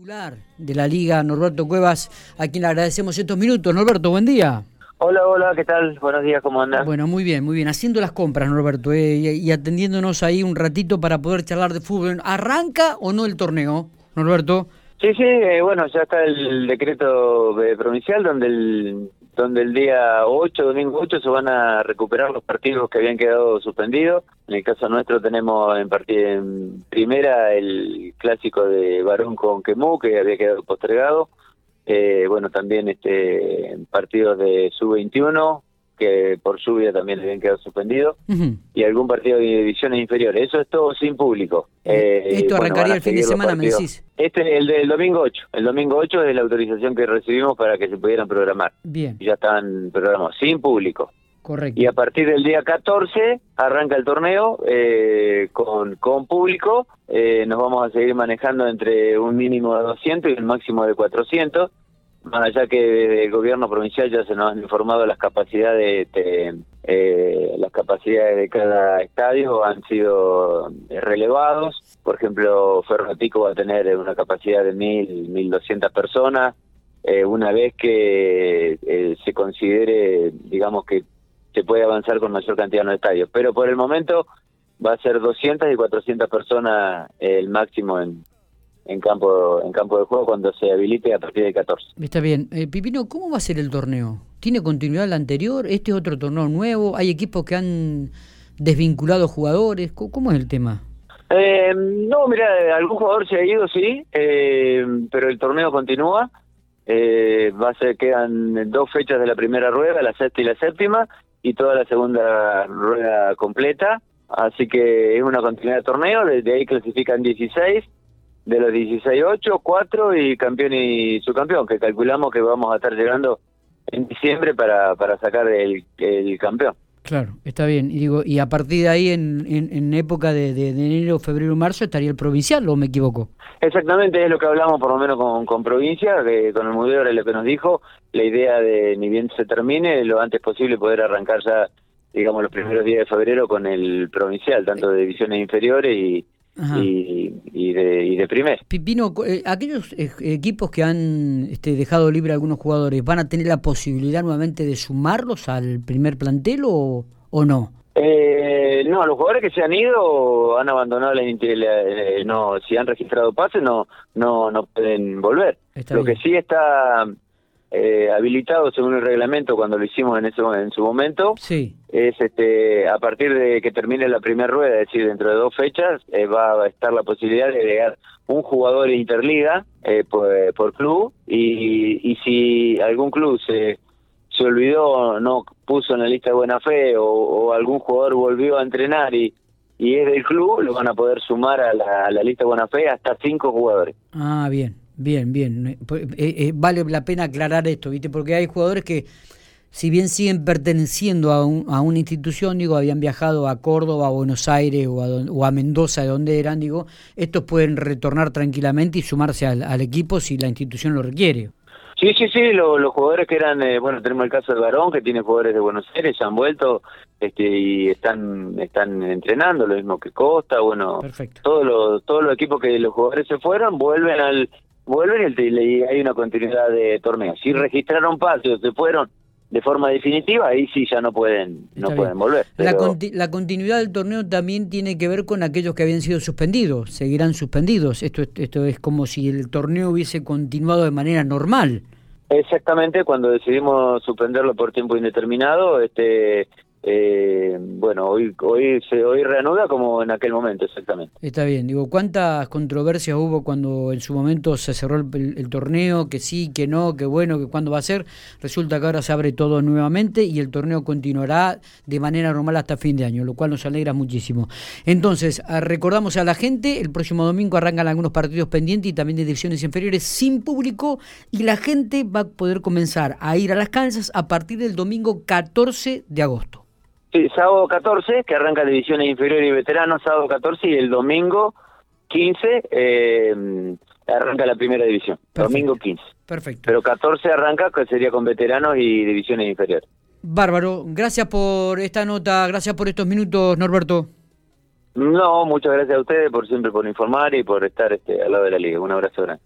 titular de la Liga, Norberto Cuevas, a quien le agradecemos estos minutos. Norberto, buen día. Hola, hola, ¿qué tal? Buenos días, ¿cómo andas? Bueno, muy bien, muy bien. Haciendo las compras, Norberto, eh, y, atendiéndonos ahí un ratito para poder charlar de fútbol. ¿Arranca o no el torneo, Norberto? Sí, sí, eh, bueno, ya está el decreto eh, provincial donde el, donde el día 8, domingo 8, se van a recuperar los partidos que habían quedado suspendidos. En el caso nuestro tenemos en, en primera el clásico de Barón con Quemú, que había quedado postergado. Eh, bueno, también este partidos de sub-21, que por lluvia también habían quedado suspendidos, y algún partido de divisiones inferiores. Eso es todo sin público. Eh, eh ¿Esto arrancaría el fin de semana, me decís? Este el del domingo 8. El domingo 8 es la autorización que recibimos para que se pudieran programar. Bien. ya están programados, sin público. Correcto. Y a partir del día 14 arranca el torneo eh, con, con público. Eh, nos vamos a seguir manejando entre un mínimo de 200 y un máximo de 400 más allá que desde el gobierno provincial ya se nos han informado las capacidades de, eh, las capacidades de cada estadio han sido relevados por ejemplo Ferrotico va a tener una capacidad de mil mil doscientas personas eh, una vez que eh, se considere digamos que se puede avanzar con mayor cantidad en los estadios pero por el momento va a ser 200 y 400 personas el máximo en, en campo en campo de juego cuando se habilite a partir del 14. Está bien. Eh, Pipino, ¿cómo va a ser el torneo? ¿Tiene continuidad el anterior? ¿Este es otro torneo nuevo? ¿Hay equipos que han desvinculado jugadores? ¿Cómo, es el tema? Eh, no, mira, algún jugador se ha ido, sí, eh, pero el torneo continúa. Eh, va a ser, quedan dos fechas de la primera rueda, la sexta y la séptima, y toda la segunda rueda completa. Así que es una continuidad de torneo, desde ahí clasifican 16 de los 16-8, 4 y campeón y subcampeón, que calculamos que vamos a estar llegando en diciembre para, para sacar el, el campeón. Claro, está bien. Y digo, y a partir de ahí, en, en, época de, de, enero, febrero, marzo, estaría el provincial, ¿o me equivoco? Exactamente, es lo que hablamos por lo menos con, con provincia, que con el Mudeo lo que nos dijo, la idea de, ni bien se termine, lo antes posible poder arrancar ya, digamos, los primeros días de febrero con el provincial, tanto de divisiones inferiores y, y, y, de, y de primer. Pipino, eh, aquellos equipos que han este, dejado libre a algunos jugadores, ¿van a tener la posibilidad nuevamente de sumarlos al primer plantel o, o no? Eh, no, los jugadores que se han ido han abandonado la, eh, no, si han registrado pases no no no pueden volver. Lo que sí está eh, habilitado según el reglamento cuando lo hicimos en ese en su momento. Sí. es este a partir de que termine la primera rueda es decir dentro de dos fechas eh, va a estar la posibilidad de agregar un jugador interliga eh, por, club. Y, y si algún club se se olvidó no puso en la lista de buena fe o, algún jugador volvió a entrenar y y es del club lo van a poder sumar a la, a la lista de buena fe hasta cinco jugadores. Ah bien Bien, bien. Eh, pues, eh, eh, vale la pena aclarar esto, ¿viste? Porque hay jugadores que, si bien siguen perteneciendo a, a una institución, digo, habían viajado a Córdoba, a Buenos Aires o a, o a Mendoza, de donde eran, digo, estos pueden retornar tranquilamente y sumarse al, equipo si la institución lo requiere. Sí, sí, sí, los jugadores que eran, bueno, tenemos el caso de Barón, que tiene jugadores de Buenos Aires, han vuelto este, y están están entrenando, lo mismo que Costa, bueno, todos los todos los equipos que los jugadores se fueron vuelven al, vuelven y hay una continuidad de torneo. Si registraron pasos, se fueron de forma definitiva, ahí sí ya no pueden no pueden volver. La, la, continuidad del torneo también tiene que ver con aquellos que habían sido suspendidos, seguirán suspendidos. Esto, esto es como si el torneo hubiese continuado de manera normal. Exactamente, cuando decidimos suspenderlo por tiempo indeterminado, este eh, bueno, hoy hoy se hoy reanuda como en aquel momento, exactamente. Está bien, digo, ¿cuántas controversias hubo cuando en su momento se cerró el, torneo? Que sí, que no, que bueno, que cuándo va a ser. Resulta que ahora se abre todo nuevamente y el torneo continuará de manera normal hasta fin de año, lo cual nos alegra muchísimo. Entonces, ah, recordamos a la gente, el próximo domingo arrancan algunos partidos pendientes y también de divisiones inferiores sin público y la gente va a poder comenzar a ir a las canchas a partir del domingo 14 de agosto. Sí, sábado 14, que arranca divisiones inferiores y veteranos, sábado 14, y el domingo 15 eh, arranca la primera división. Domingo 15. Perfecto. Pero 14 arranca, que sería con veteranos y divisiones inferiores. Bárbaro, gracias por esta nota, gracias por estos minutos, Norberto. No, muchas gracias a ustedes por siempre por informar y por estar este, al lado de la liga. Un abrazo grande.